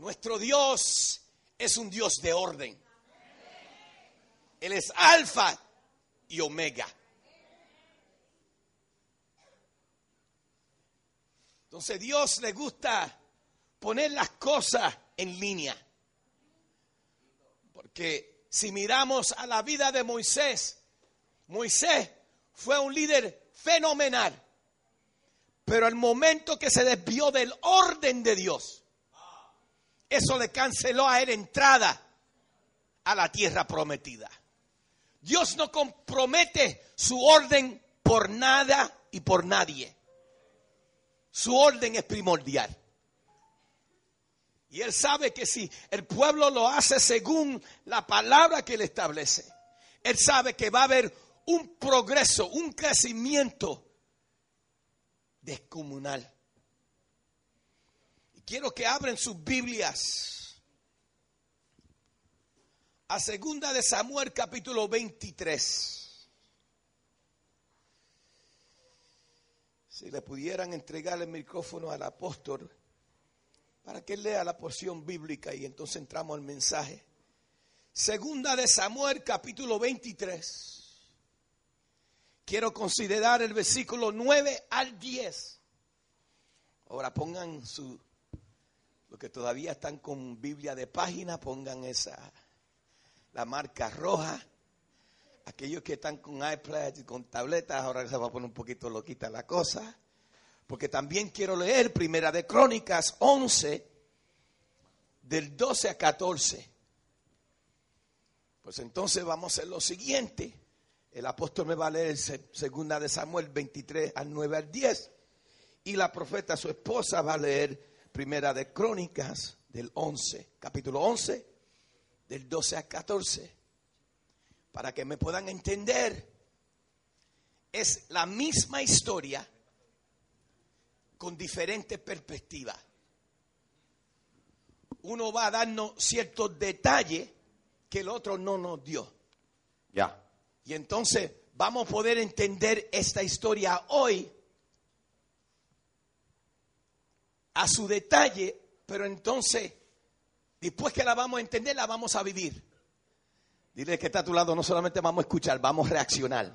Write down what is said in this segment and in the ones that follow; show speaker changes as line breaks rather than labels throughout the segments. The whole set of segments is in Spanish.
Nuestro Dios es un Dios de orden. Él es alfa y omega. Entonces Dios le gusta poner las cosas en línea. Porque si miramos a la vida de Moisés, Moisés fue un líder fenomenal. Pero al momento que se desvió del orden de Dios, eso le canceló a él entrada a la tierra prometida. Dios no compromete su orden por nada y por nadie. Su orden es primordial. Y él sabe que si el pueblo lo hace según la palabra que él establece, él sabe que va a haber un progreso, un crecimiento descomunal. Quiero que abren sus Biblias a segunda de Samuel capítulo 23. Si le pudieran entregar el micrófono al apóstol para que lea la porción bíblica y entonces entramos al mensaje. Segunda de Samuel capítulo 23. Quiero considerar el versículo 9 al 10. Ahora pongan su, los que todavía están con Biblia de página, pongan esa, la marca roja. Aquellos que están con iPad y con tabletas, ahora se va a poner un poquito loquita la cosa. Porque también quiero leer Primera de Crónicas 11, del 12 a 14. Pues entonces vamos a hacer lo siguiente. El apóstol me va a leer segunda de Samuel 23 al 9 al 10. Y la profeta, su esposa, va a leer primera de Crónicas del 11, capítulo 11, del 12 al 14. Para que me puedan entender, es la misma historia con diferentes perspectivas. Uno va a darnos ciertos detalles que el otro no nos dio.
Ya.
Y entonces vamos a poder entender esta historia hoy a su detalle, pero entonces, después que la vamos a entender, la vamos a vivir. Dile que está a tu lado, no solamente vamos a escuchar, vamos a reaccionar.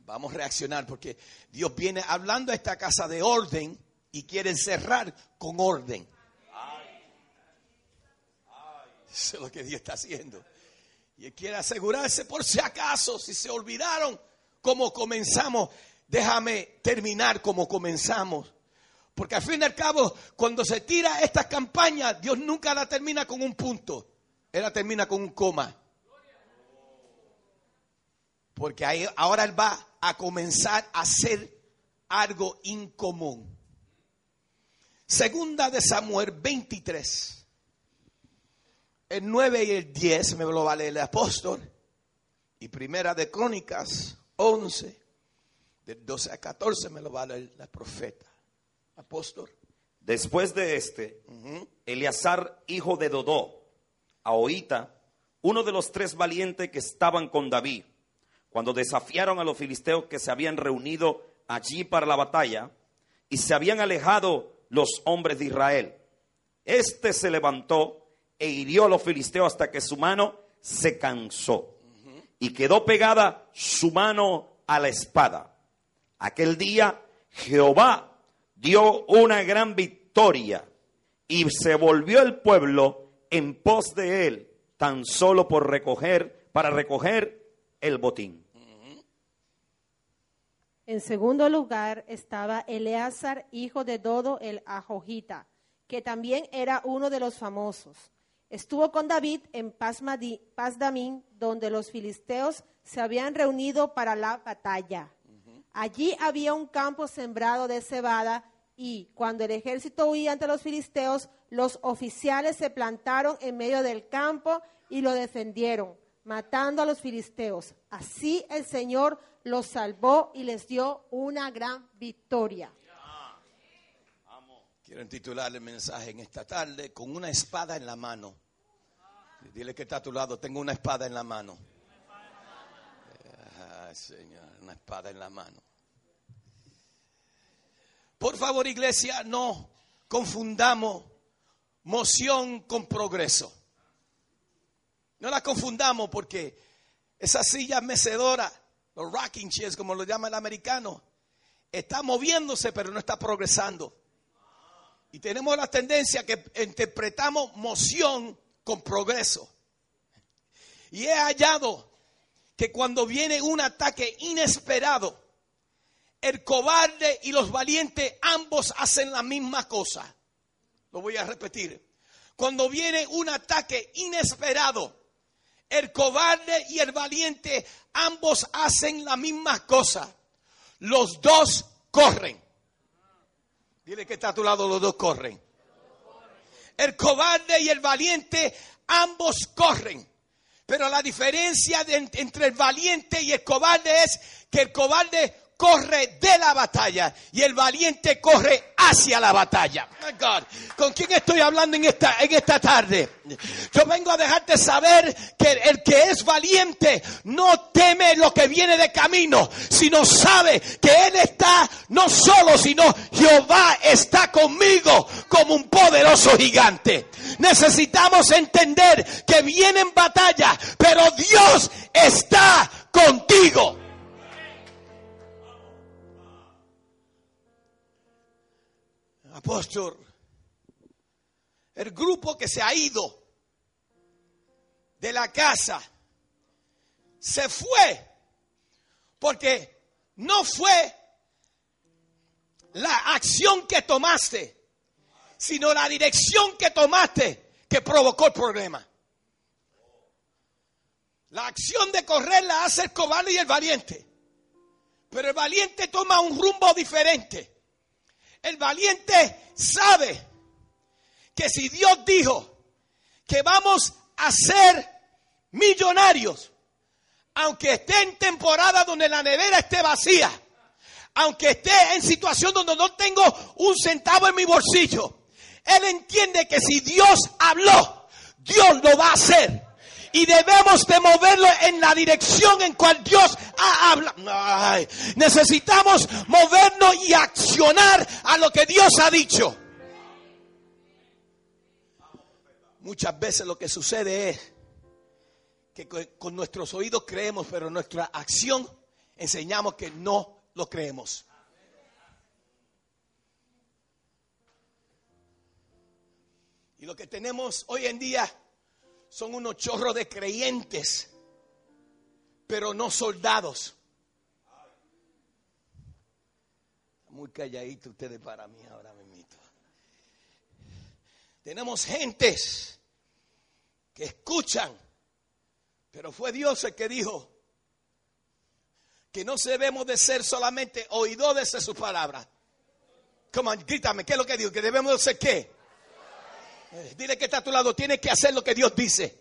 Vamos a reaccionar porque Dios viene hablando a esta casa de orden y quiere cerrar con orden. Eso es lo que Dios está haciendo. Y Él quiere asegurarse por si acaso, si se olvidaron cómo comenzamos, déjame terminar como comenzamos. Porque al fin y al cabo, cuando se tira esta campaña, Dios nunca la termina con un punto. Él la termina con un coma. Porque ahí, ahora Él va a comenzar a hacer algo incomún. Segunda de Samuel 23 el 9 y el 10 me lo va a leer el apóstol. Y primera de Crónicas 11, del 12 a 14 me lo va a leer la profeta. Apóstol.
Después de este, Eleazar, hijo de Dodó, Ahoita, uno de los tres valientes que estaban con David, cuando desafiaron a los filisteos que se habían reunido allí para la batalla y se habían alejado los hombres de Israel. Este se levantó e hirió a los filisteos hasta que su mano se cansó y quedó pegada su mano a la espada. Aquel día Jehová dio una gran victoria y se volvió el pueblo en pos de él tan solo por recoger para recoger el botín.
En segundo lugar estaba Eleazar, hijo de Dodo el Ajojita, que también era uno de los famosos. Estuvo con David en Pasdamín, donde los filisteos se habían reunido para la batalla. Allí había un campo sembrado de cebada Y cuando el ejército huía ante los filisteos, los oficiales se plantaron en medio del campo y lo defendieron, matando a los filisteos. Así el Señor los salvó y les dio una gran victoria.
Quiero titular el mensaje en esta tarde con una espada en la mano. Dile que está a tu lado, tengo una espada en la mano. Señor, una espada en la mano. Por favor, iglesia, no confundamos moción con progreso. No la confundamos porque esa silla mecedora, los rocking chairs, como lo llama el americano, está moviéndose pero no está progresando. Y tenemos la tendencia que interpretamos moción con progreso. Y he hallado que cuando viene un ataque inesperado, el cobarde y los valientes ambos hacen la misma cosa. Lo voy a repetir. Cuando viene un ataque inesperado, el cobarde y el valiente ambos hacen la misma cosa. Los dos corren. Dile que está a tu lado, los dos corren. El cobarde y el valiente ambos corren. Pero la diferencia entre el valiente y el cobarde es que el cobarde corre de la batalla y el valiente corre hacia la batalla. ¿Con quién estoy hablando en esta, en esta tarde? Yo vengo a dejarte saber que el que es valiente no teme lo que viene de camino, sino sabe que Él está no solo, sino Jehová está conmigo como un poderoso gigante. Necesitamos entender que vienen batalla, pero Dios está contigo. Apóstol, el grupo que se ha ido de la casa se fue porque no fue la acción que tomaste, sino la dirección que tomaste que provocó el problema. La acción de correr la hace el cobarde y el valiente, pero el valiente toma un rumbo diferente. El valiente sabe que si Dios dijo que vamos a ser millonarios, aunque esté en temporada donde la nevera esté vacía, aunque esté en situación donde no tengo un centavo en mi bolsillo, él entiende que si Dios habló, Dios lo va a hacer y debemos de moverlo en la dirección en cual Dios ha hablado. necesitamos movernos y accionar a lo que Dios ha dicho. Muchas veces lo que sucede es que con nuestros oídos creemos, pero nuestra acción enseñamos que no lo creemos. Y lo que tenemos hoy en día son unos chorros de creyentes, pero no soldados. Muy calladito ustedes para mí ahora mismo. Tenemos gentes que escuchan, pero fue Dios el que dijo que no debemos de ser solamente oidores de su palabra. Come on, ¿qué es lo que digo? Que debemos de ser qué? Dile que está a tu lado, tienes que hacer lo que Dios dice.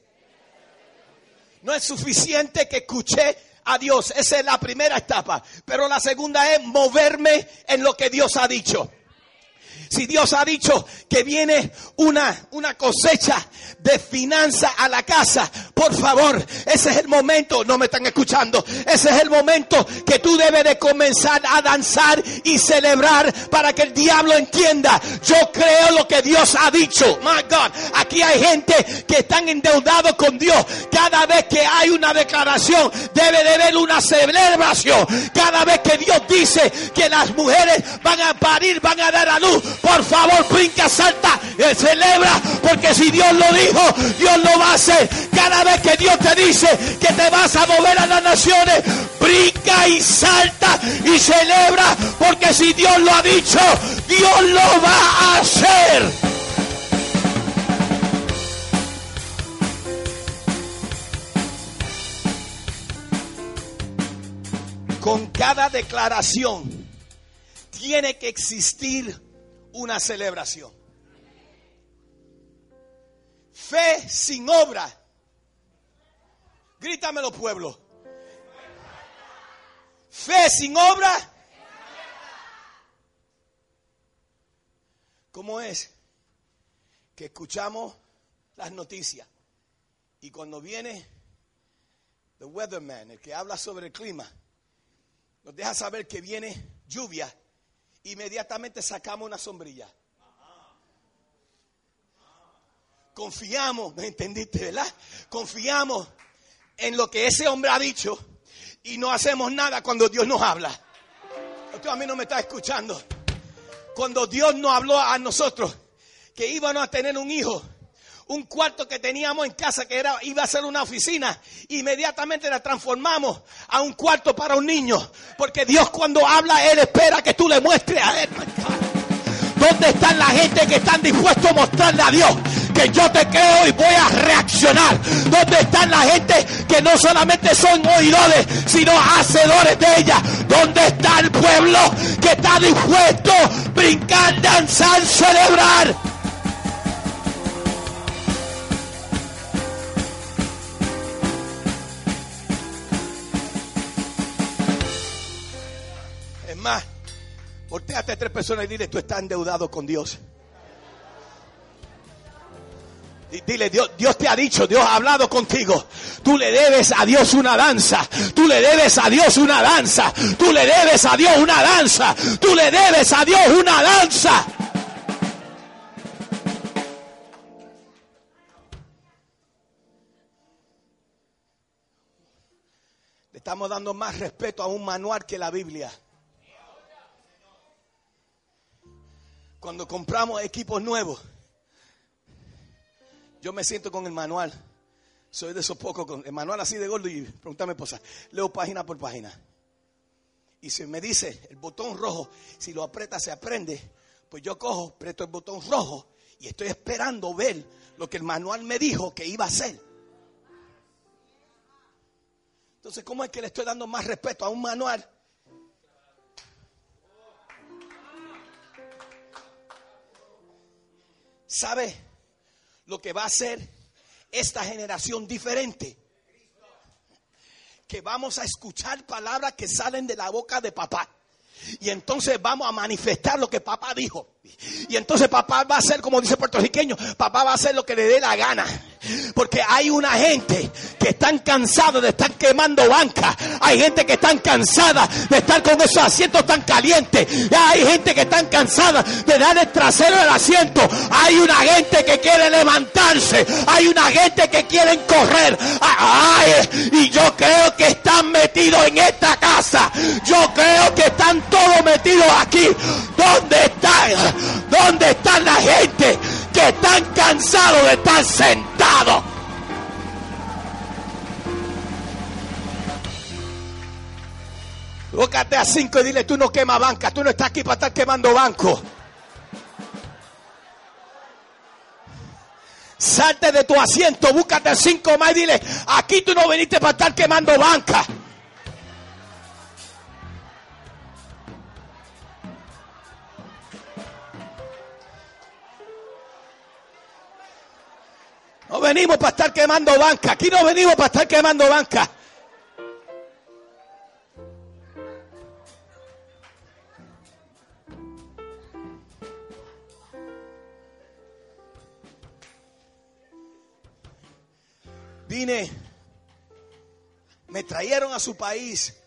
No es suficiente que escuché a Dios, esa es la primera etapa, pero la segunda es moverme en lo que Dios ha dicho. Si Dios ha dicho que viene una, una cosecha de finanza a la casa, por favor, ese es el momento, no me están escuchando, ese es el momento que tú debes de comenzar a danzar y celebrar para que el diablo entienda, yo creo lo que Dios ha dicho. My God, aquí hay gente que están endeudados con Dios. Cada vez que hay una declaración, debe de haber una celebración. Cada vez que Dios dice que las mujeres van a parir, van a dar a luz, por favor, brinca, salta, eh, celebra, porque si Dios lo dijo, Dios lo va a hacer. Vez que Dios te dice que te vas a mover a las naciones, brinca y salta y celebra, porque si Dios lo ha dicho, Dios lo va a hacer. Con cada declaración tiene que existir una celebración. Fe sin obra. Grítamelo, pueblo. Fe sin obra. ¿Cómo es que escuchamos las noticias y cuando viene the weatherman, el que habla sobre el clima, nos deja saber que viene lluvia, inmediatamente sacamos una sombrilla. Confiamos, ¿me entendiste, verdad? Confiamos en lo que ese hombre ha dicho y no hacemos nada cuando Dios nos habla. Usted a mí no me está escuchando. Cuando Dios nos habló a nosotros que íbamos a tener un hijo, un cuarto que teníamos en casa que era, iba a ser una oficina, inmediatamente la transformamos a un cuarto para un niño. Porque Dios cuando habla, Él espera que tú le muestres a Él. ¿Dónde están la gente que están dispuestos a mostrarle a Dios que yo te creo y voy a reaccionar? ¿Dónde están la gente que no solamente son oidores, sino hacedores de ella? ¿Dónde está el pueblo que está dispuesto a brincar, danzar, celebrar? Es más, volteate a tres personas y dile, tú estás endeudado con Dios. Dile, Dios, Dios te ha dicho, Dios ha hablado contigo. Tú le debes a Dios una danza. Tú le debes a Dios una danza. Tú le debes a Dios una danza. Tú le debes a Dios una danza. Le estamos dando más respeto a un manual que la Biblia. Cuando compramos equipos nuevos, yo me siento con el manual. Soy de esos pocos con el manual así de gordo y pregúntame esposa, leo página por página. Y si me dice el botón rojo, si lo aprieta se aprende, pues yo cojo, aprieto el botón rojo y estoy esperando ver lo que el manual me dijo que iba a hacer. Entonces, ¿cómo es que le estoy dando más respeto a un manual? ¿Sabe lo que va a hacer esta generación diferente? Que vamos a escuchar palabras que salen de la boca de papá. Y entonces vamos a manifestar lo que papá dijo. Y entonces papá va a hacer, como dice puertorriqueño, papá va a hacer lo que le dé la gana. Porque hay una gente que están cansados de estar quemando banca. Hay gente que están cansada de estar con esos asientos tan calientes. Hay gente que están cansada de dar el trasero del asiento. Hay una gente que quiere levantarse. Hay una gente que quiere correr. Ay, y yo creo que están metidos en esta casa. Yo creo que están todos metidos aquí. ¿Dónde están? ¿Dónde están la gente que están cansados de estar sentados? Búscate a cinco y dile, tú no quemas banca, tú no estás aquí para estar quemando banco. Salte de tu asiento, búscate a cinco más y dile, aquí tú no viniste para estar quemando banca. No venimos para estar quemando banca. Aquí no venimos para estar quemando banca. Vine, me trajeron a su país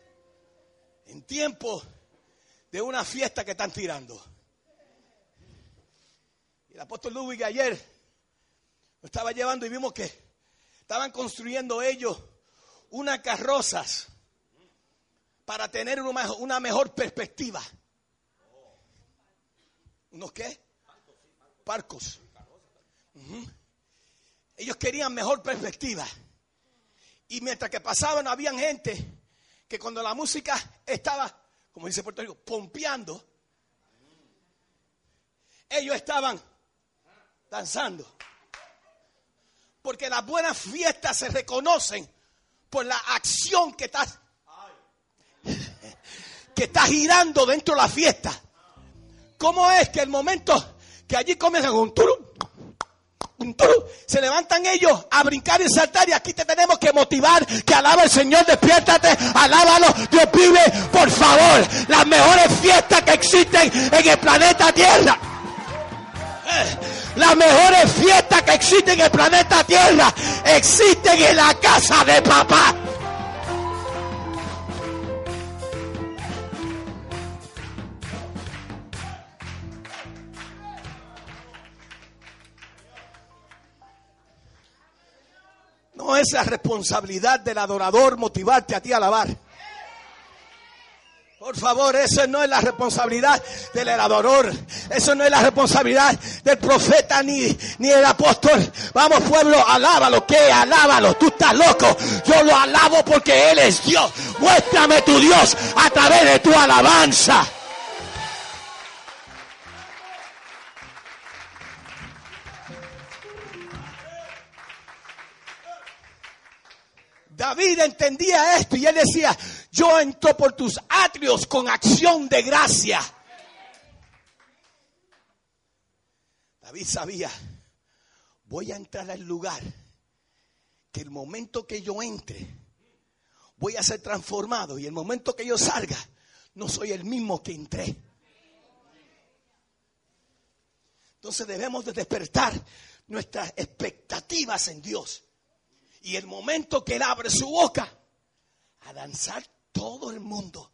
en tiempo de una fiesta que están tirando. El apóstol Ludwig ayer estaba llevando y vimos que estaban construyendo ellos unas carrozas para tener una, mejor perspectiva. ¿Unos qué? Parcos. Ellos querían mejor perspectiva. Y mientras que pasaban, habían gente que cuando la música estaba, como dice Puerto Rico, pompeando, ellos estaban danzando. Porque las buenas fiestas se reconocen por la acción que está, que está girando dentro de la fiesta. ¿Cómo es que el momento que allí comienzan con turu, un turu, se levantan ellos a brincar y saltar y aquí te tenemos que motivar que alaba el Señor, despiértate, alábalo, Dios vive, por favor, las mejores fiestas que existen en el planeta Tierra. Eh, Las mejores fiestas que existen en el planeta Tierra existen en la casa de papá. No es la responsabilidad del adorador motivarte a ti a alabar. Por favor, eso no es la responsabilidad del adorador. Eso no es la responsabilidad del profeta ni, ni del apóstol. Vamos pueblo, alábalo. ¿Qué? Alábalo. Tú estás loco. Yo lo alabo porque Él es Dios. Muéstrame tu Dios a través de tu alabanza. David entendía esto y él decía, yo entro por tus atrios con acción de gracia. David sabía, voy a entrar al lugar que el momento que yo entre, voy a ser transformado y el momento que yo salga, no soy el mismo que entré. Entonces debemos de despertar nuestras expectativas en Dios. Y el momento que Él abre su boca, a danzar todo el mundo.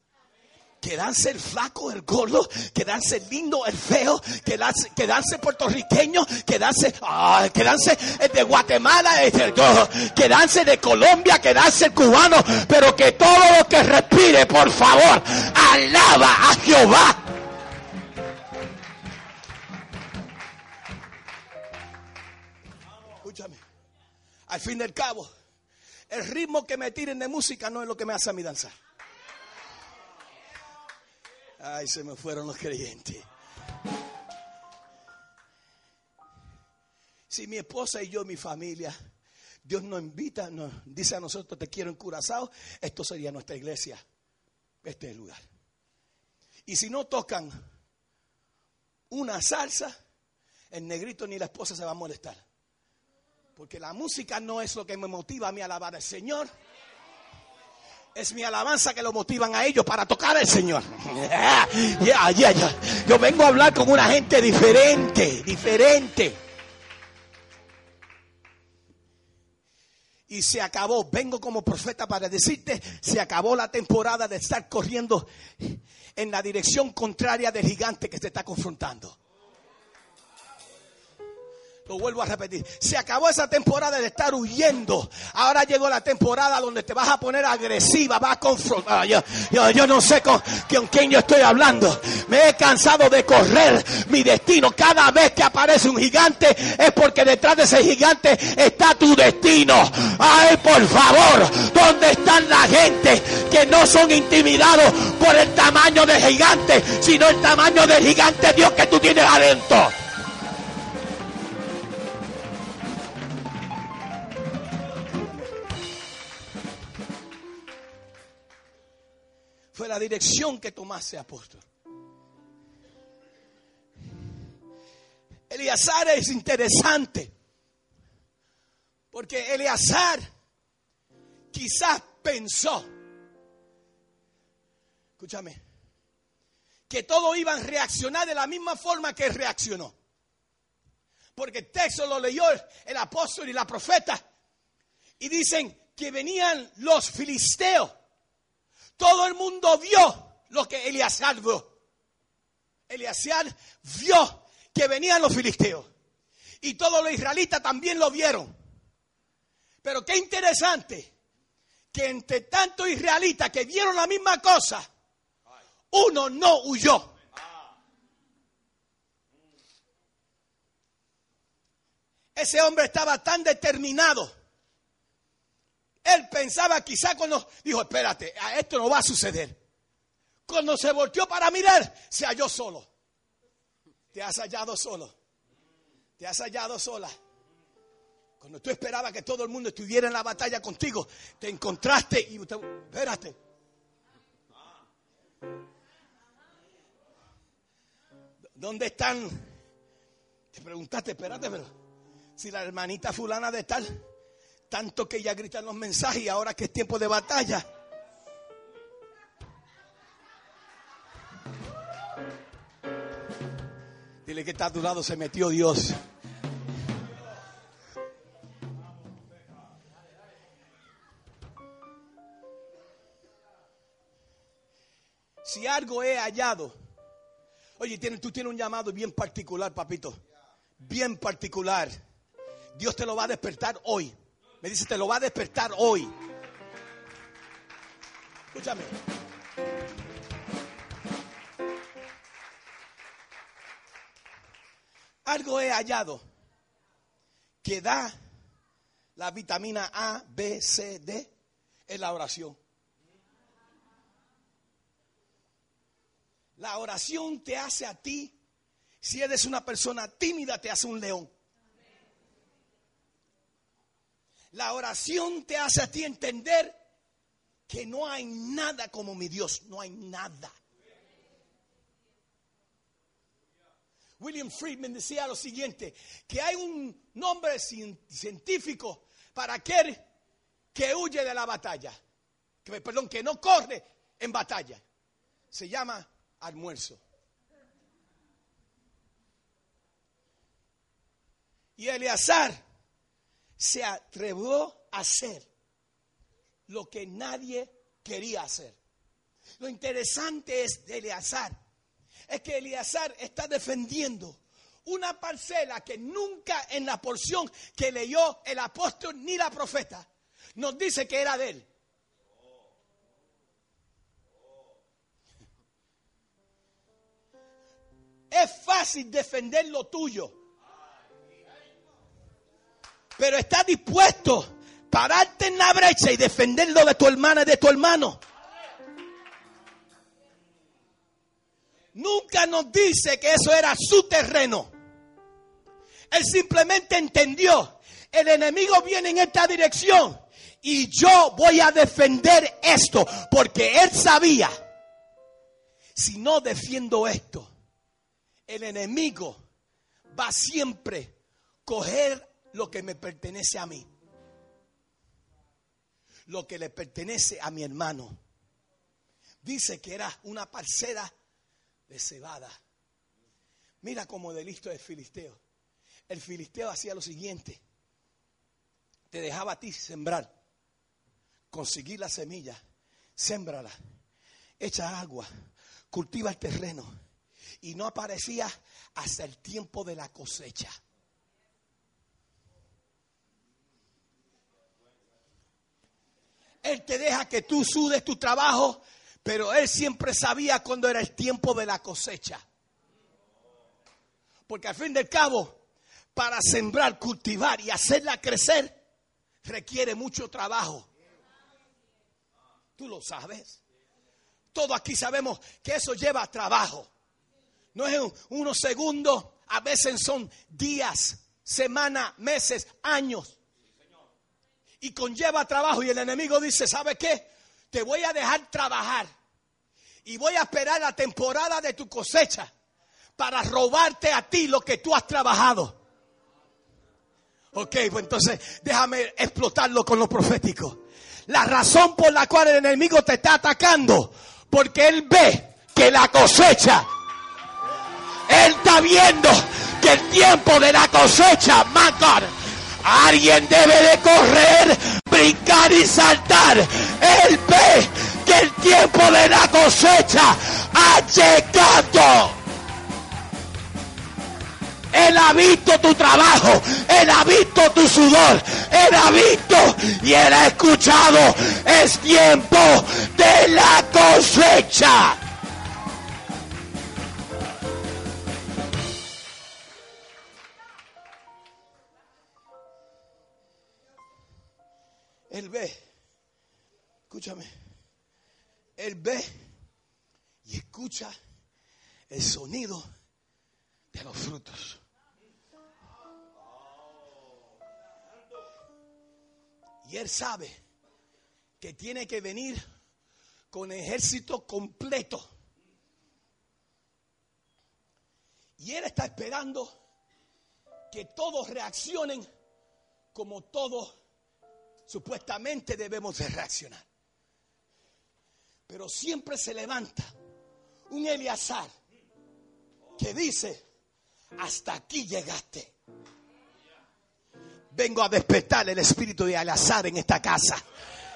Que danse el flaco, el gordo, que danse el lindo, el feo, que danse, que danse puertorriqueño, que danse, ah, que danse el de Guatemala, el de- que danse de Colombia, que danse el cubano, pero que todo lo que respire, por favor, alaba a Jehová. Escúchame. Al fin del cabo, el ritmo que me tiren de música no es lo que me hace a mí danzar. Ay, se me fueron los creyentes. Si mi esposa y yo, mi familia, Dios nos invita, nos dice a nosotros, te quiero en Curazao, esto sería nuestra iglesia. Este es el lugar. Y si no tocan una salsa, el negrito ni la esposa se va a molestar. Porque la música no es lo que me motiva a mí a alabar al Señor. Es mi alabanza que lo motivan a ellos para tocar al Señor. Yo vengo a hablar con una gente diferente, diferente. Y se acabó, vengo como profeta para decirte, se acabó la temporada de estar corriendo en la dirección contraria del gigante que te está confrontando. Lo vuelvo a repetir. Se acabó esa temporada de estar huyendo. Ahora llegó la temporada donde te vas a poner agresiva, vas a confrontar. Yo, yo, no sé con, con quién yo estoy hablando. Me he cansado de correr mi destino. Cada vez que aparece un gigante es porque detrás de ese gigante está tu destino. Ay, por favor, ¿dónde están la gente que no son intimidados por el tamaño del gigante, sino el tamaño del gigante Dios que tú tienes adentro? La dirección que tomase apóstol. Eleazar es interesante, porque Eleazar quizás pensó, escúchame, que todos iban a reaccionar de la misma forma que reaccionó. Porque el texto lo leyó el apóstol y la profeta, y dicen que venían los filisteos todo el mundo vio lo que Eleazar vio. Eleazar vio que venían los filisteos. Y todos los israelitas también lo vieron. Pero qué interesante que entre tantos israelitas que vieron la misma cosa, uno no huyó. Ese hombre estaba tan determinado él pensaba quizá cuando dijo, espérate, a esto no va a suceder. Cuando se volteó para mirar, se halló solo. Te has hallado solo. Te has hallado sola. Cuando tú esperabas que todo el mundo estuviera en la batalla contigo, te encontraste y usted, espérate. ¿Dónde están? Te preguntaste, espérate, pero si la hermanita fulana de tal, tanto que ella grita en los mensajes y ahora que es tiempo de batalla. Dile que está a tu lado, se metió Dios. Si algo he hallado, oye, tú tienes un llamado bien particular, papito, bien particular. Dios te lo va a despertar hoy. Me dice, te lo va a despertar hoy. Escúchame. Algo he hallado que da la vitamina A, B, C, D en la oración. La oración te hace a ti, si eres una persona tímida, te hace un león. La oración te hace a ti entender que no hay nada como mi Dios, no hay nada. William Friedman decía lo siguiente, que hay un nombre cien- científico para aquel que huye de la batalla, que, perdón, que no corre en batalla. Se llama almuerzo. Y Eleazar se atrevió a hacer lo que nadie quería hacer. Lo interesante es de Eleazar es que Eleazar está defendiendo una parcela que nunca en la porción que leyó el apóstol ni la profeta nos dice que era de él. Es fácil defender lo tuyo. Pero está dispuesto a pararte en la brecha y defenderlo de tu hermana y de tu hermano. Nunca nos dice que eso era su terreno. Él simplemente entendió, el enemigo viene en esta dirección y yo voy a defender esto porque él sabía, si no defiendo esto, el enemigo va siempre a coger lo que me pertenece a mí, lo que le pertenece a mi hermano. Dice que era una parcela de cebada. Mira cómo de listo es filisteo. El filisteo hacía lo siguiente. Te dejaba a ti sembrar. Conseguir la semilla. Sémbrala. Echa agua. Cultiva el terreno. Y no aparecía hasta el tiempo de la cosecha. Él te deja que tú sudes tu trabajo, pero él siempre sabía cuando era el tiempo de la cosecha. Porque al fin del cabo, para sembrar, cultivar y hacerla crecer, requiere mucho trabajo. Tú lo sabes. Todos aquí sabemos que eso lleva trabajo. No es un- unos segundos, a veces son días, semanas, meses, años. Y conlleva trabajo y el enemigo dice, ¿sabe qué? Te voy a dejar trabajar y voy a esperar la temporada de tu cosecha para robarte a ti lo que tú has trabajado. Ok, pues entonces déjame explotarlo con lo profético. La razón por la cual el enemigo te está atacando, porque él ve que la cosecha, él está viendo que el tiempo de la cosecha, my alguien debe de correr, brincar y saltar. Él ve que el tiempo de la cosecha ha llegado. Él ha visto tu trabajo, Él ha visto tu sudor, Él ha visto y Él ha escuchado. Es tiempo de la cosecha. Él ve, escúchame, Él ve y escucha el sonido de los frutos. Y él sabe que tiene que venir con ejército completo. Y Él está esperando que todos reaccionen como todos supuestamente debemos de reaccionar. Pero siempre se levanta un Eleazar que dice, hasta aquí llegaste. Vengo a despertar el espíritu de Eleazar en esta casa.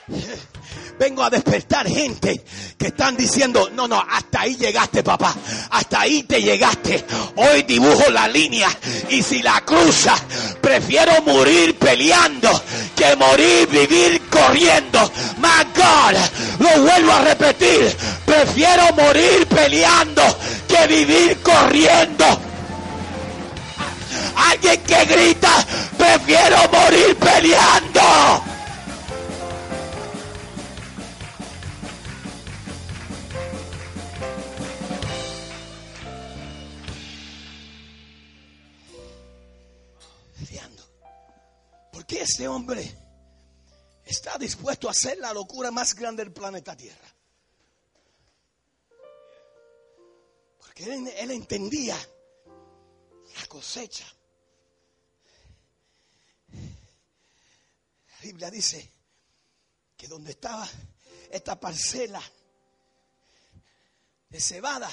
Vengo a despertar gente que están diciendo, no, no, hasta ahí llegaste papá, hasta ahí te llegaste. Hoy dibujo la línea y si la cruza, prefiero morir peleando que morir vivir corriendo. My God, lo vuelvo a repetir, prefiero morir peleando que vivir corriendo. Alguien que grita, prefiero morir peleando. Qué este hombre está dispuesto a hacer la locura más grande del planeta Tierra? Porque él, él entendía la cosecha. La Biblia dice que donde estaba esta parcela de cebada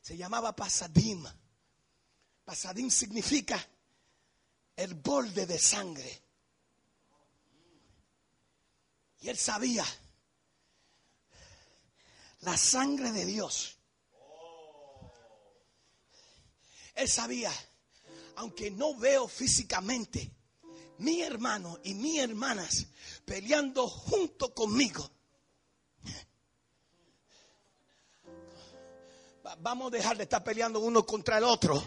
se llamaba Pasadim. Pasadim significa el borde de sangre. Y él sabía la sangre de Dios. Él sabía, aunque no veo físicamente, mi hermano y mis hermanas peleando junto conmigo. Va- Vamos a dejar de estar peleando uno contra el otro.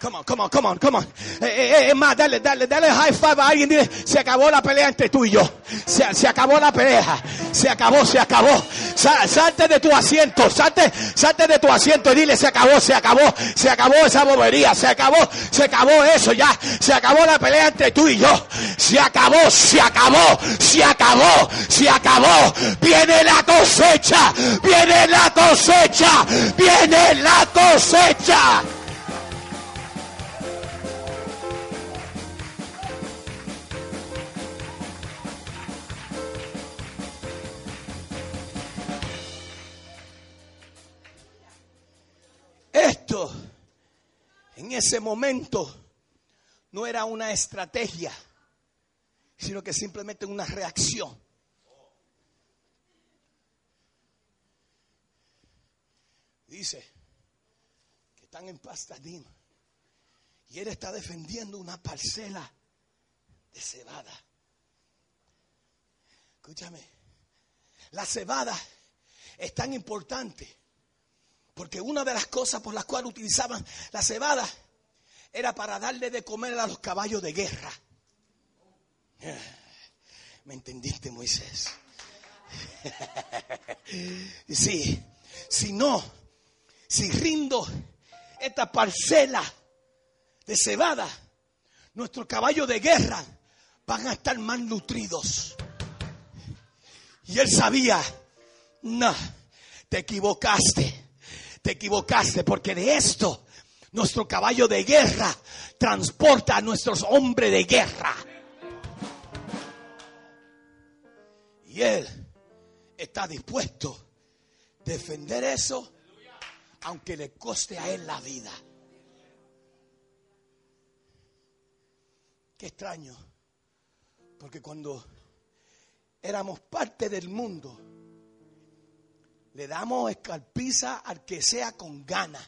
Come on, come on, come on, come on. Eh, eh, eh, es más, dale, dale, dale high five a alguien. Dile, se acabó la pelea entre tú y yo. Se, acabó la pelea. Se acabó, se acabó. Sa- salte de tu asiento, salte, salte de tu asiento y dile, se acabó, se acabó, se acabó esa bobería, se acabó, se acabó eso ya. Se acabó la pelea entre tú y yo. Se acabó, se acabó, se acabó, se acabó. Viene la cosecha, viene la cosecha, viene la cosecha. En ese momento no era una estrategia, sino que simplemente una reacción. Dice que están en Pastadim y él está defendiendo una parcela de cebada. Escúchame, la cebada es tan importante porque una de las cosas por las cuales utilizaban la cebada era para darle de comer a los caballos de guerra. ¿Me entendiste, Moisés? Sí, si no, si rindo esta parcela de cebada, nuestros caballos de guerra van a estar mal nutridos. Y él sabía, no, te equivocaste, te equivocaste, porque de esto nuestro caballo de guerra transporta a nuestros hombres de guerra. Y él está dispuesto a defender eso, aunque le coste a él la vida. Qué extraño, porque cuando éramos parte del mundo, le damos escarpiza al que sea con gana.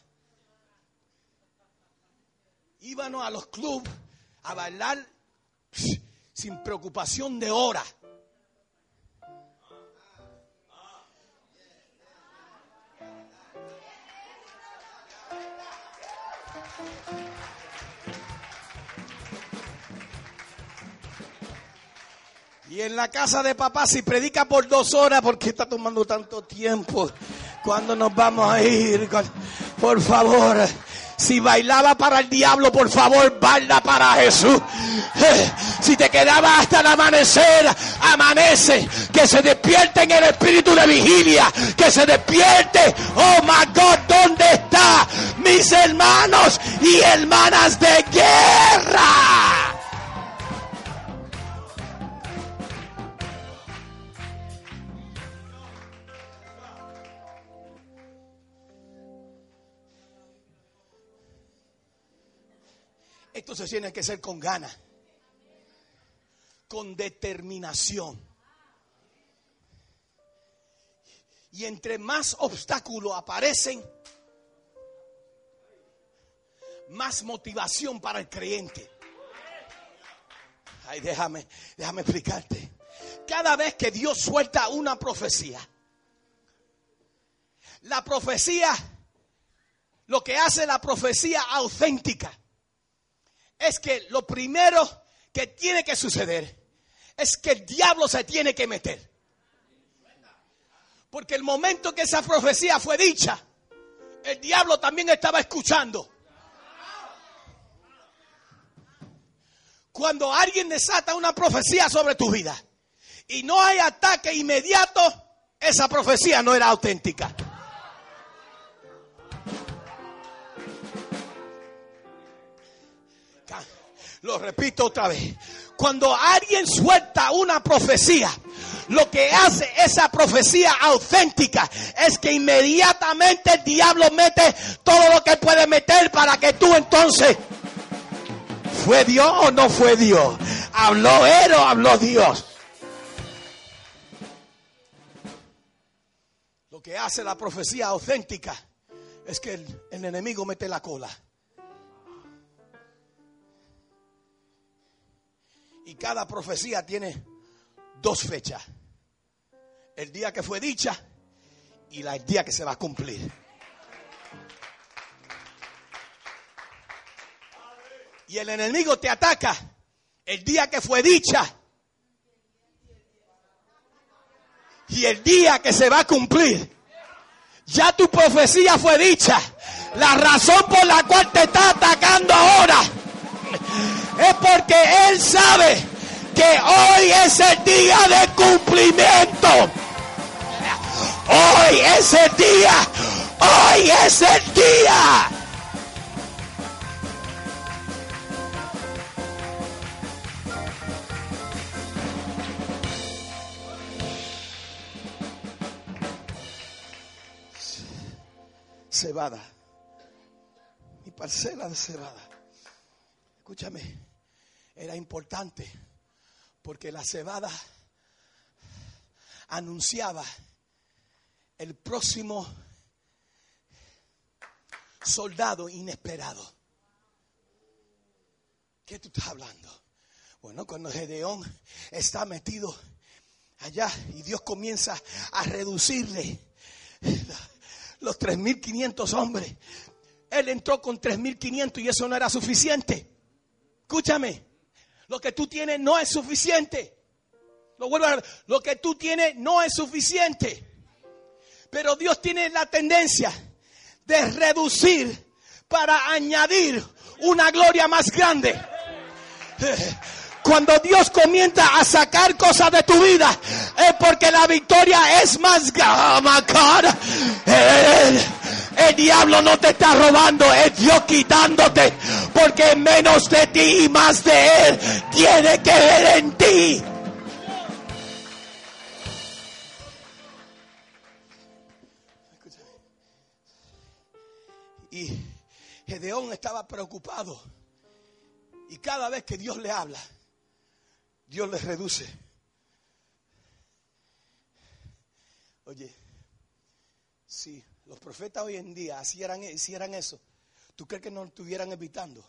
Íbamos a los clubes a bailar sin preocupación de hora. Y en la casa de papá, si predica por dos horas, ¿por qué está tomando tanto tiempo? ¿Cuándo nos vamos a ir? Por favor, Si bailaba para el diablo, por favor, baila para Jesús. Eh, Si te quedaba hasta el amanecer, amanece. Que se despierte en el espíritu de vigilia. Que se despierte. Oh my God, ¿dónde está mis hermanos y hermanas de guerra? Esto se tiene que ser con ganas, con determinación. Y entre más obstáculos aparecen, más motivación para el creyente. Ay, déjame, déjame explicarte. Cada vez que Dios suelta una profecía, la profecía, lo que hace la profecía auténtica, es que lo primero que tiene que suceder es que el diablo se tiene que meter. Porque el momento que esa profecía fue dicha, el diablo también estaba escuchando. Cuando alguien desata una profecía sobre tu vida y no hay ataque inmediato, esa profecía no era auténtica. Lo repito otra vez. Cuando alguien suelta una profecía, lo que hace esa profecía auténtica es que inmediatamente el diablo mete todo lo que puede meter para que tú entonces, ¿fue Dios o no fue Dios? ¿Habló él o habló Dios? Lo que hace la profecía auténtica es que el, el enemigo mete la cola. Y cada profecía tiene dos fechas. El día que fue dicha y el día que se va a cumplir. Y el enemigo te ataca el día que fue dicha y el día que se va a cumplir. Ya tu profecía fue dicha. La razón por la cual te está atacando ahora es porque Él sabe que hoy es el día de cumplimiento. Hoy es el día. Hoy es el día. Cebada. Mi parcela de cebada. Escúchame, era importante porque la cebada anunciaba el próximo soldado inesperado. ¿Qué tú estás hablando? Bueno, cuando Gedeón está metido allá y Dios comienza a reducirle los 3.500 hombres, él entró con 3.500 y eso no era suficiente. Escúchame, lo que tú tienes no es suficiente. Lo vuelvo a lo que tú tienes no es suficiente. Pero Dios tiene la tendencia de reducir para añadir una gloria más grande. Cuando Dios comienza a sacar cosas de tu vida, es porque la victoria es más grande. El, el diablo no te está robando, es Dios quitándote. Porque menos de ti y más de Él tiene que ver en ti. Y Gedeón estaba preocupado. Y cada vez que Dios le habla, Dios le reduce. Oye, si los profetas hoy en día hicieran, eso, ¿tú crees que no estuvieran evitando?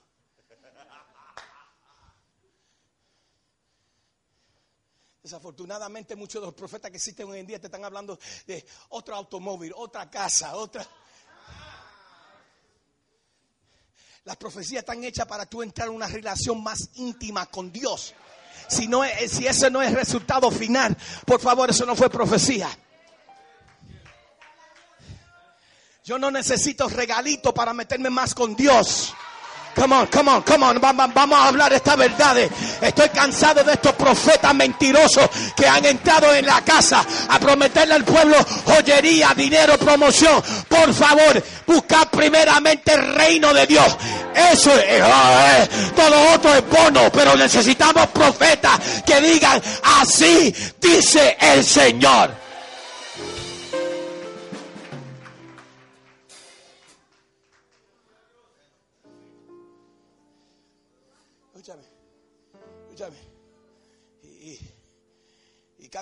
Desafortunadamente muchos de los profetas que existen hoy en día te están hablando de otro automóvil, otra casa, otra... Las profecías están hechas para tú entrar en una relación más íntima con Dios. Si, no si ese no es resultado final, por favor, eso no fue profecía. Yo no necesito regalito para meterme más con Dios. Come on, come on, come on. Vamos a hablar estas verdades. Estoy cansado de estos profetas mentirosos que han entrado en la casa a prometerle al pueblo joyería, dinero, promoción. Por favor, buscad primeramente el reino de Dios. Eso es, oh, todo otro es bono, pero necesitamos profetas que digan, así dice el Señor.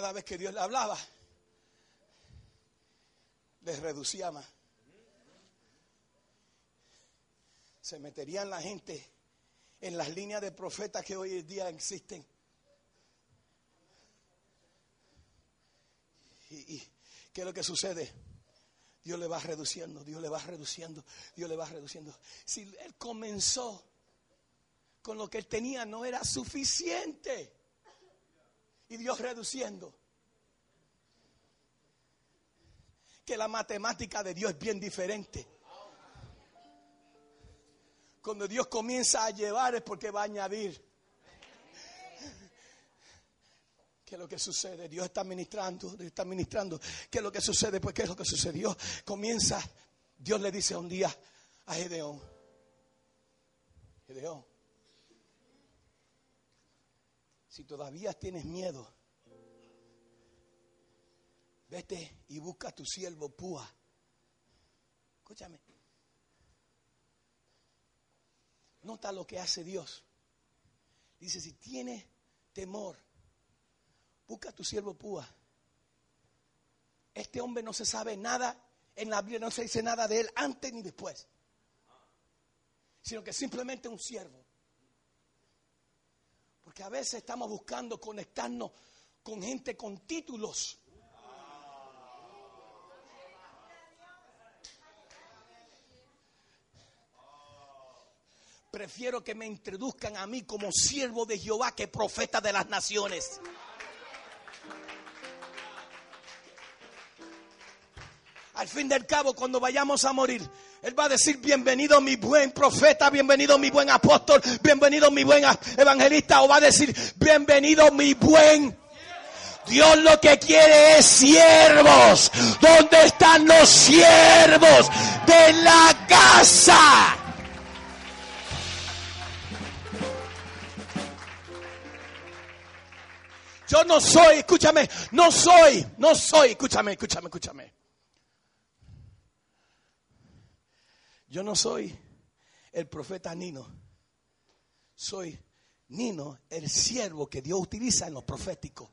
Cada vez que Dios le hablaba, les reducía más. Se meterían la gente en las líneas de profetas que hoy en día existen. Y, ¿qué es lo que sucede? Dios le va reduciendo, Dios le va reduciendo, Dios le va reduciendo. Si él comenzó con lo que él tenía, no era suficiente y Dios reduciendo. Que la matemática de Dios es bien diferente. Cuando Dios comienza a llevar es porque va a añadir. ¿Qué es lo que sucede? Dios está ministrando, Dios está ministrando. ¿Qué es lo que sucede? Pues ¿qué es lo que sucedió? Comienza, Dios le dice un día a Gedeón, Gedeón, si todavía tienes miedo, vete y busca a tu siervo Púa. Escúchame. Nota lo que hace Dios. Dice, si tienes temor, busca a tu siervo Púa. Este hombre no se sabe nada, en la Biblia no se dice nada de él antes ni después, sino que simplemente un siervo. A veces estamos buscando conectarnos con gente con títulos. Prefiero que me introduzcan a mí como siervo de Jehová que profeta de las naciones. Al fin del cabo, cuando vayamos a morir, Él va a decir, bienvenido mi buen profeta, bienvenido mi buen apóstol, bienvenido mi buen evangelista, o va a decir, bienvenido mi buen Dios lo que quiere es siervos. ¿Dónde están los siervos de la casa? Yo no soy, escúchame, no soy, no soy, escúchame, escúchame, escúchame. Yo no soy el profeta Nino. Soy Nino, el siervo que Dios utiliza en los proféticos.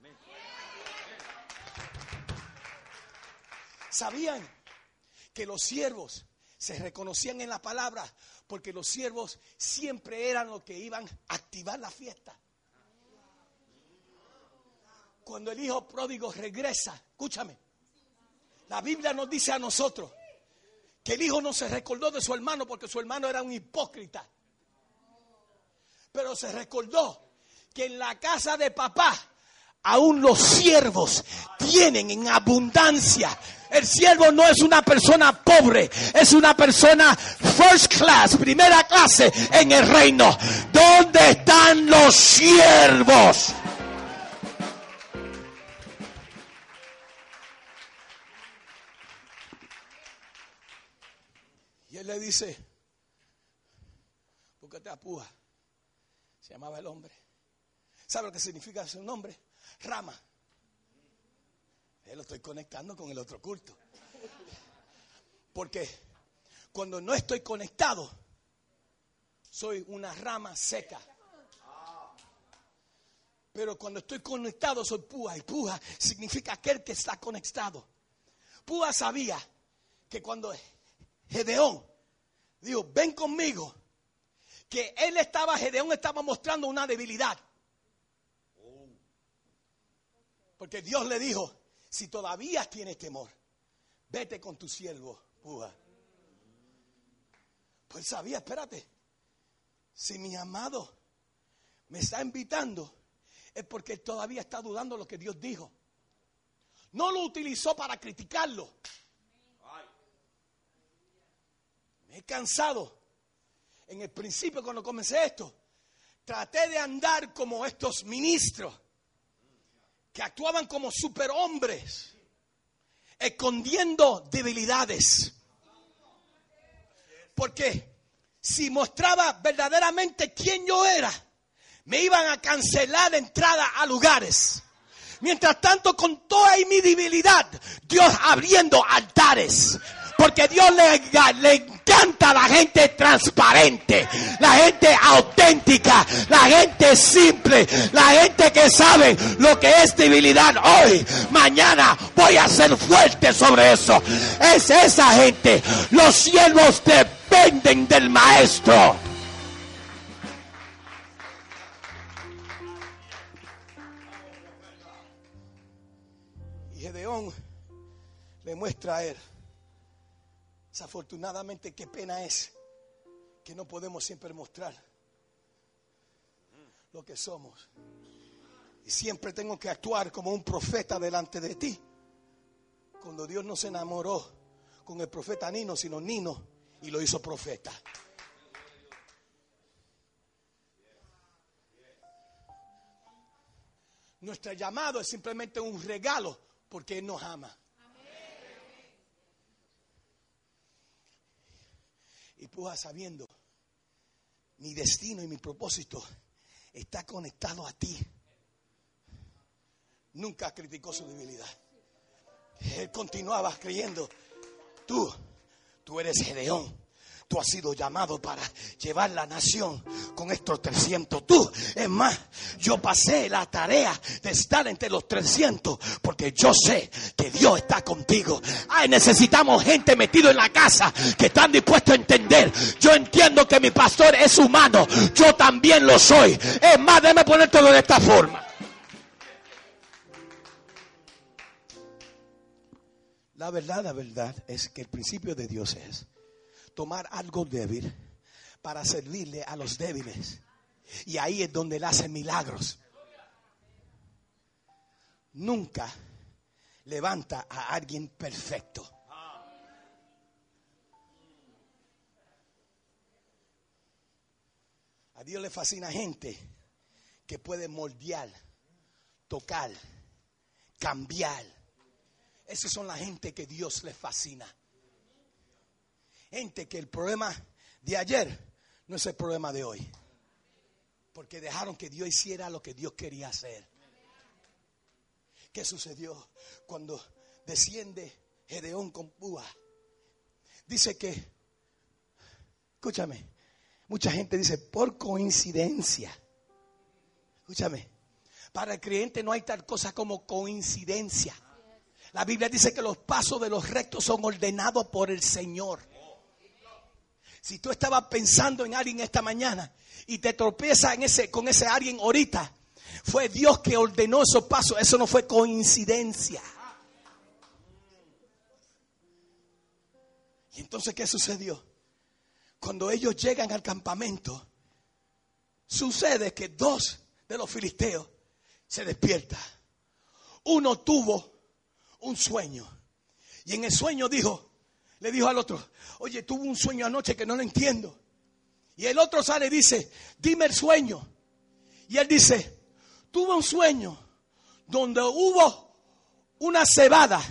¿Sabían que los siervos se reconocían en la palabra? Porque los siervos siempre eran los que iban a activar la fiesta. Cuando el hijo pródigo regresa, escúchame, la Biblia nos dice a nosotros que el hijo no se recordó de su hermano porque su hermano era un hipócrita. Pero se recordó que en la casa de papá aún los siervos tienen en abundancia. El siervo no es una persona pobre, es una persona first class, primera clase en el reino. ¿Dónde están los siervos? Le dice, porque te apúa. Se llamaba el hombre. ¿Sabe lo que significa su nombre? Rama. Él lo estoy conectando con el otro culto. Porque cuando no estoy conectado, soy una rama seca. Pero cuando estoy conectado, soy púa. Y púa significa aquel que está conectado. Púa sabía que cuando Gedeón dijo, ven conmigo. Que él estaba, Gedeón estaba mostrando una debilidad. Porque Dios le dijo, si todavía tienes temor, vete con tu siervo, Pues sabía, espérate, si mi amado me está invitando, es porque él todavía está dudando lo que Dios dijo. No lo utilizó para criticarlo. He cansado. En el principio cuando comencé esto, traté de andar como estos ministros que actuaban como superhombres, escondiendo debilidades. Porque si mostraba verdaderamente quién yo era, me iban a cancelar la entrada a lugares. Mientras tanto, con toda mi debilidad, Dios abriendo altares. Porque Dios le, le encanta la gente transparente, la gente auténtica, la gente simple, la gente que sabe lo que es debilidad hoy. Mañana voy a ser fuerte sobre eso. Es esa gente. Los siervos dependen del maestro. Y Gedeón le muestra a él. Desafortunadamente, qué pena es que no podemos siempre mostrar lo que somos. Y siempre tengo que actuar como un profeta delante de ti. Cuando Dios no se enamoró con el profeta Nino, sino Nino, y lo hizo profeta. Nuestro llamado es simplemente un regalo porque Él nos ama. Y puja sabiendo, mi destino y mi propósito está conectado a ti. Nunca criticó su debilidad. Él continuaba creyendo, tú, tú eres Gedeón. Tú has sido llamado para llevar la nación con estos 300. Tú, es más, yo pasé la tarea de estar entre los 300 porque yo sé que Dios está contigo. Ay, necesitamos gente metido en la casa que están dispuestos a entender. Yo entiendo que mi pastor es humano. Yo también lo soy. Es más, déjame ponértelo de esta forma. La verdad, la verdad es que el principio de Dios es tomar algo débil para servirle a los débiles. Y ahí es donde él hace milagros. Nunca levanta a alguien perfecto. A Dios le fascina gente que puede moldear, tocar, cambiar. Esas son la gente que Dios le fascina. Gente que el problema de ayer no es el problema de hoy. Porque dejaron que Dios hiciera lo que Dios quería hacer. ¿Qué sucedió cuando desciende Gedeón con púa? Dice que, escúchame, mucha gente dice, por coincidencia. Escúchame, para el creyente no hay tal cosa como coincidencia. La Biblia dice que los pasos de los rectos son ordenados por el Señor. Si tú estabas pensando en alguien esta mañana y te tropiezas con ese alguien ahorita, fue Dios que ordenó esos pasos. Eso no fue coincidencia. Y entonces, ¿qué sucedió? Cuando ellos llegan al campamento, sucede que dos de los filisteos se despiertan. Uno tuvo un sueño. Y en el sueño dijo, le dijo al otro, oye, tuve un sueño anoche que no lo entiendo. Y el otro sale y dice, dime el sueño. Y él dice, tuve un sueño donde hubo una cebada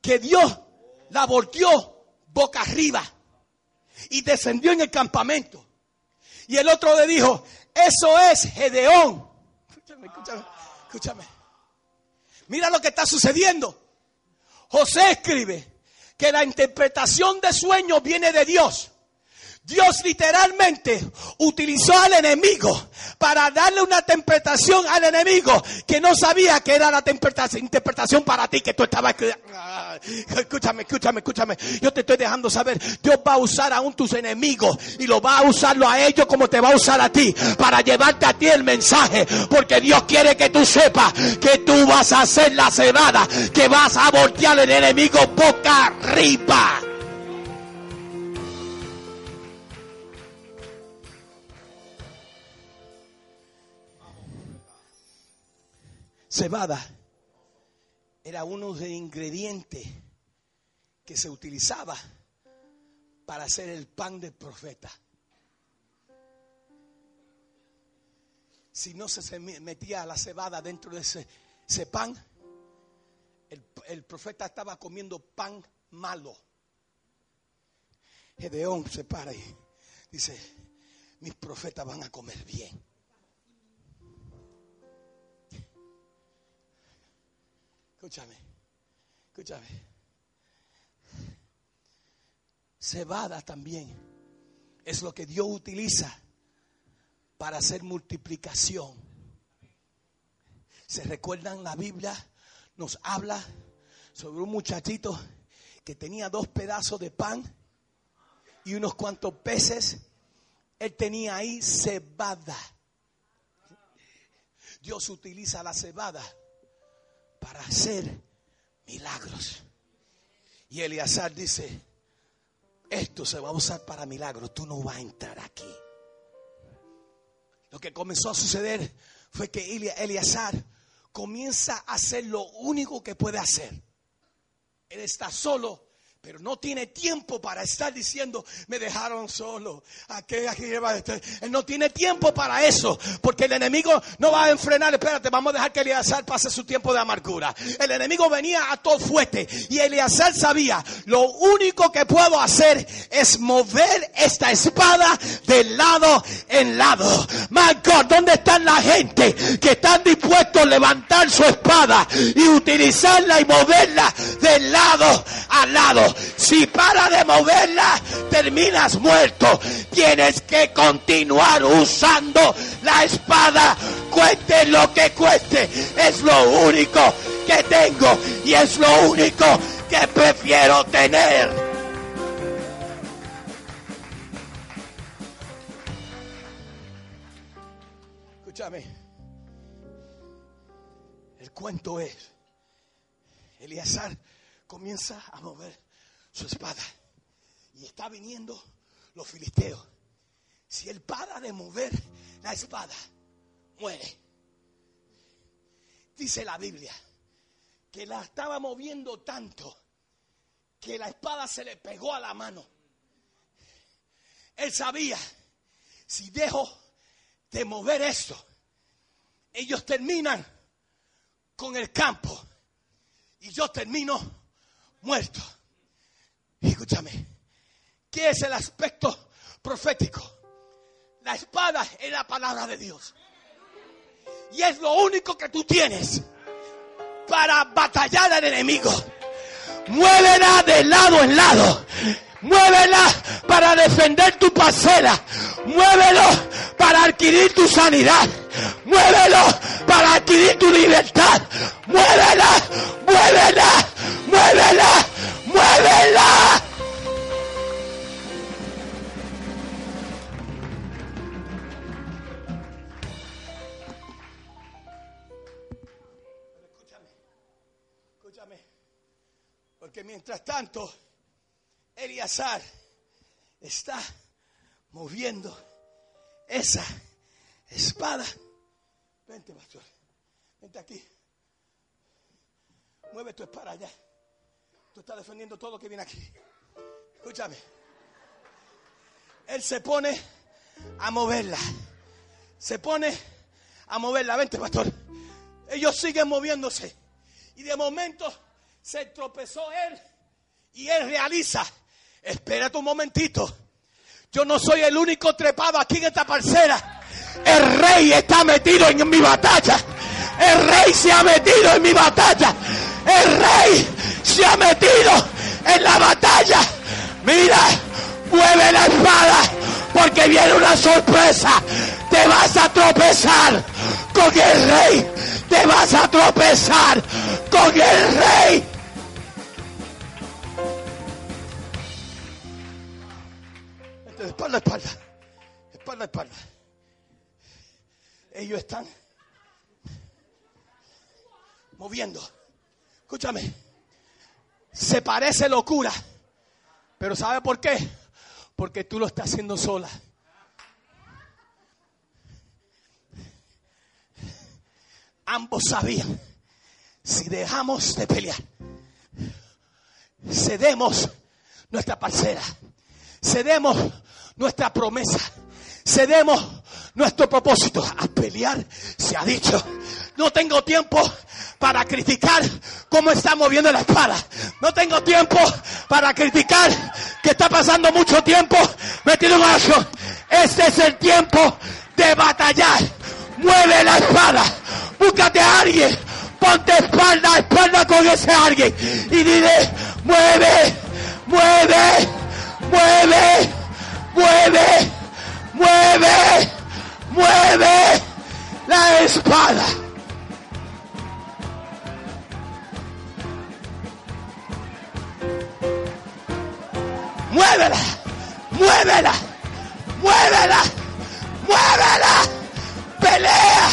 que Dios la volteó boca arriba y descendió en el campamento. Y el otro le dijo, eso es Gedeón. Escúchame, escúchame, escúchame. Mira lo que está sucediendo. José escribe, que la interpretación de sueños viene de Dios. Dios literalmente utilizó al enemigo para darle una interpretación al enemigo que no sabía que era la interpretación para ti que tú estabas ah, escúchame, escúchame, escúchame. Yo te estoy dejando saber, Dios va a usar aún tus enemigos y lo va a usarlo a ellos como te va a usar a ti para llevarte a ti el mensaje, porque Dios quiere que tú sepas que tú vas a hacer la cebada, que vas a voltear el enemigo boca arriba. Cebada era uno de los ingredientes que se utilizaba para hacer el pan del profeta. Si no se metía la cebada dentro de ese, ese pan, el, el profeta estaba comiendo pan malo. Gedeón se para y dice, mis profetas van a comer bien. Escúchame, escúchame. Cebada también es lo que Dios utiliza para hacer multiplicación. ¿Se recuerdan la Biblia? Nos habla sobre un muchachito que tenía dos pedazos de pan y unos cuantos peces. Él tenía ahí cebada. Dios utiliza la cebada para hacer milagros. Y Eleazar dice, esto se va a usar para milagros, tú no vas a entrar aquí. Lo que comenzó a suceder fue que Eleazar comienza a hacer lo único que puede hacer. Él está solo pero no tiene tiempo para estar diciendo, me dejaron solo. Aquí, aquí, Él no tiene tiempo para eso. Porque el enemigo no va a enfrenar. Espérate, vamos a dejar que Eleazar pase su tiempo de amargura. El enemigo venía a todo fuerte. Y Eleazar sabía, lo único que puedo hacer es mover esta espada de lado en lado. My God, ¿dónde están la gente que están dispuestos a levantar su espada y utilizarla y moverla de lado a lado? Si para de moverla, terminas muerto. Tienes que continuar usando la espada. Cueste lo que cueste. Es lo único que tengo y es lo único que prefiero tener. Escúchame. El cuento es, Elíasar comienza a mover su espada. Y está viniendo los filisteos. Si él para de mover la espada, muere. Dice la Biblia que la estaba moviendo tanto que la espada se le pegó a la mano. Él sabía, si dejo de mover esto, ellos terminan con el campo y yo termino muerto. Escúchame, ¿qué es el aspecto profético? La espada es la palabra de Dios. Y es lo único que tú tienes para batallar al enemigo. Muévela de lado en lado. Muévela para defender tu parcela. Muévelo para adquirir tu sanidad. Muévelo para adquirir tu libertad. Muévela, muévela, muévela, muévela. Escúchame, escúchame, porque mientras tanto, Eliazar está moviendo esa espada. Vente, pastor, vente aquí. Mueve tu espada allá. Tú estás defendiendo todo lo que viene aquí. Escúchame. Él se pone a moverla. Se pone a moverla. Vente, pastor. Ellos siguen moviéndose. Y de momento se tropezó él. Y él realiza. Espérate un momentito. Yo no soy el único trepado aquí en esta parcela. El rey está metido en mi batalla. El rey se ha metido en mi batalla. El rey se ha metido en la batalla. Mira, mueve la espada porque viene una sorpresa. Te vas a tropezar con el rey. Te vas a tropezar con el rey. Espalda, espalda. Espalda, espalda. Ellos están moviendo. Escúchame. Se parece locura. Pero ¿sabe por qué? Porque tú lo estás haciendo sola. Ambos sabían, si dejamos de pelear, cedemos nuestra parcela, cedemos nuestra promesa, cedemos nuestro propósito. A pelear se ha dicho. No tengo tiempo para criticar cómo está moviendo la espada. No tengo tiempo para criticar que está pasando mucho tiempo metido en acción. Este es el tiempo de batallar. Mueve la espada. Búscate a alguien. Ponte espalda espalda con ese alguien. Y dile, mueve, mueve, mueve, mueve, mueve, mueve la espada. Muévela, muévela, muévela, muévela. Pelea,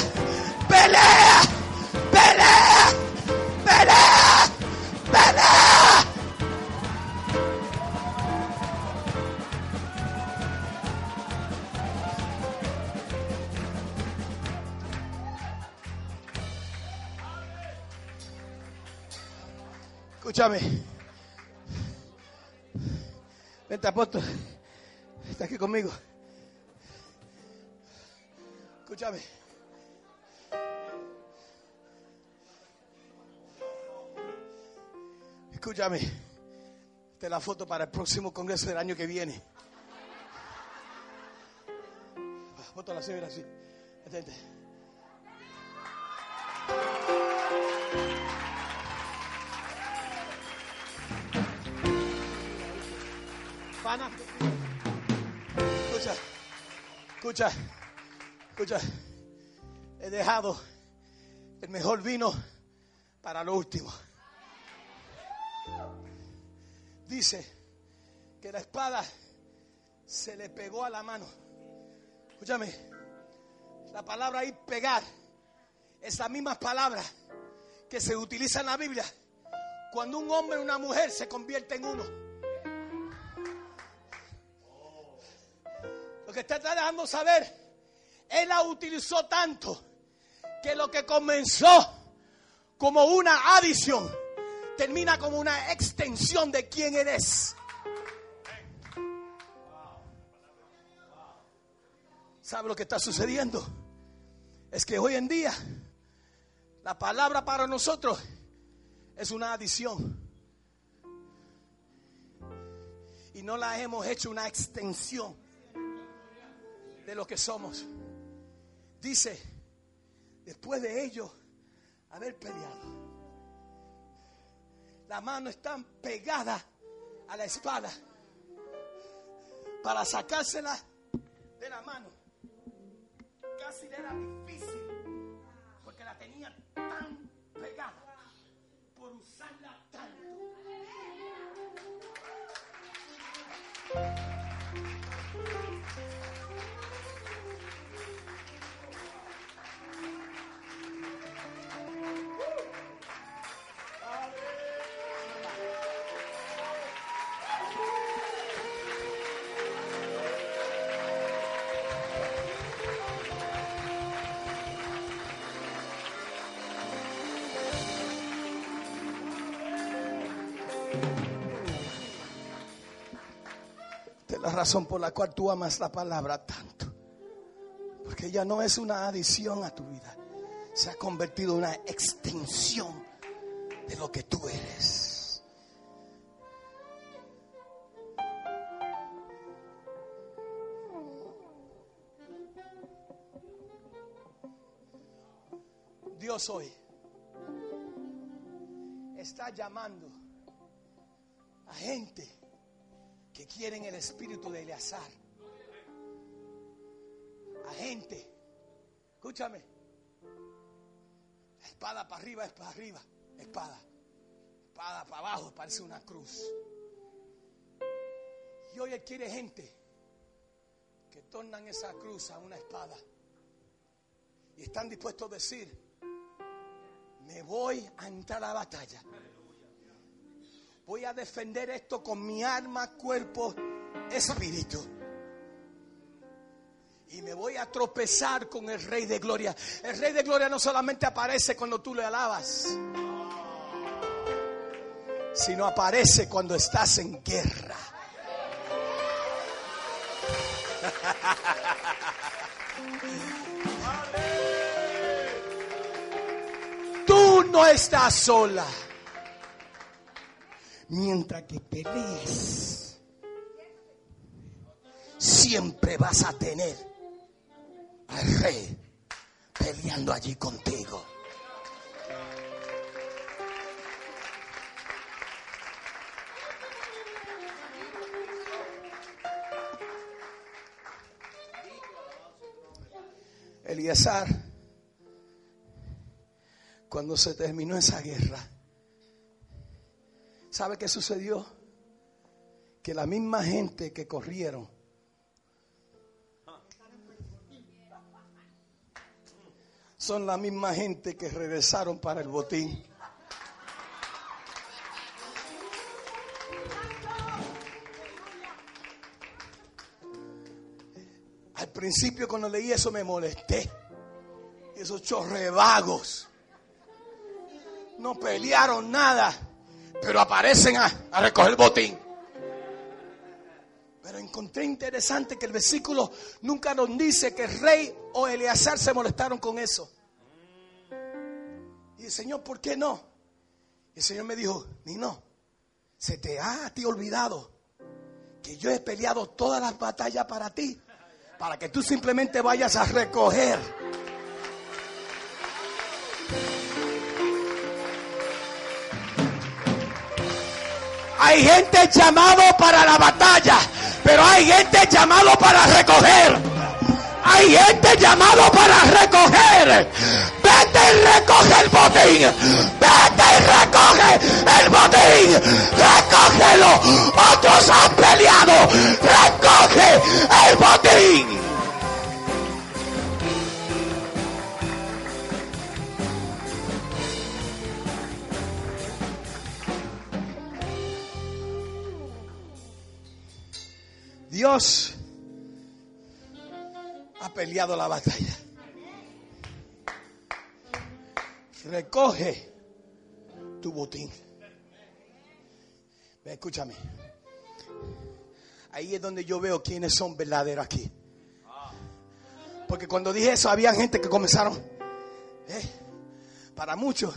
pelea, pelea, pelea, pelea. Escúchame. Vente, apóstol. Está aquí conmigo. Escúchame. Escúchame. Es la foto para el próximo congreso del año que viene. Foto la mira así. Atente. Pana. Escucha. Escucha. Escucha. He dejado el mejor vino para lo último. Dice que la espada se le pegó a la mano. Escúchame, la palabra ahí pegar es la misma palabra que se utiliza en la Biblia cuando un hombre o una mujer se convierte en uno. Lo que está dejando saber, él la utilizó tanto que lo que comenzó como una adición termina como una extensión de quién eres. ¿Sabe lo que está sucediendo? Es que hoy en día la palabra para nosotros es una adición. Y no la hemos hecho una extensión de lo que somos. Dice, después de ello, haber peleado, la mano está pegada a la espada para sacársela de la mano. Casi le era difícil razón por la cual tú amas la palabra tanto. Porque ella no es una adición a tu vida. Se ha convertido en una extensión de lo que tú eres. Dios hoy está llamando a gente que quieren el espíritu de Eleazar. A gente, escúchame, la espada para arriba es para arriba, espada. Espada para abajo parece una cruz. Y hoy Él quiere gente que tornan esa cruz a una espada. Y están dispuestos a decir, me voy a entrar a la batalla. Voy a defender esto con mi alma, cuerpo, espíritu. Y me voy a tropezar con el Rey de Gloria. El Rey de Gloria no solamente aparece cuando tú le alabas, sino aparece cuando estás en guerra. Tú no estás sola. Mientras que pelees, siempre vas a tener al rey peleando allí contigo. Eliezer, cuando se terminó esa guerra, ¿sabe qué sucedió? Que la misma gente que corrieron son la misma gente que regresaron para el botín. Al principio cuando leí eso me molesté. Esos chorrevagos. No pelearon nada, pero aparecen a, a recoger botín. Pero encontré interesante que el versículo nunca nos dice que el rey o Eleazar se molestaron con eso. Y el Señor, ¿por qué no? Y el Señor me dijo, ni no, se te ha a ti olvidado que yo he peleado todas las batallas para ti, para que tú simplemente vayas a recoger. Hay gente llamado para la batalla, pero hay gente llamado para recoger. Hay gente llamado para recoger. Vete y recoge el botín. Vete y recoge el botín. Recógelo. Otros han peleado. Recoge el botín. Dios ha peleado la batalla. Recoge tu botín. Escúchame. Ahí es donde yo veo quiénes son verdaderos aquí. Porque cuando dije eso, había gente que comenzaron. eh, para muchos,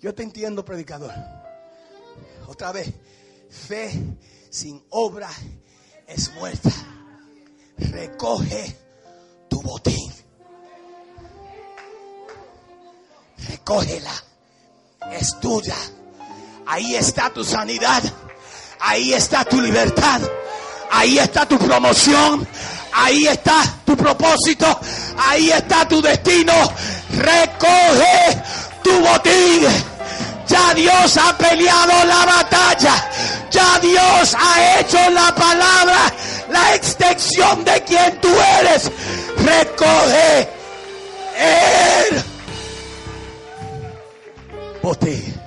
yo te entiendo, predicador. Otra vez, fe sin obra es muerta. Recoge tu botín. Recógela. Es tuya. Ahí está tu sanidad. Ahí está tu libertad. Ahí está tu promoción. Ahí está tu propósito. Ahí está tu destino. Recoge tu botín. Ya Dios ha peleado la batalla. Ya Dios ha hecho la palabra, la extensión de quien tú eres. Recoge el botín.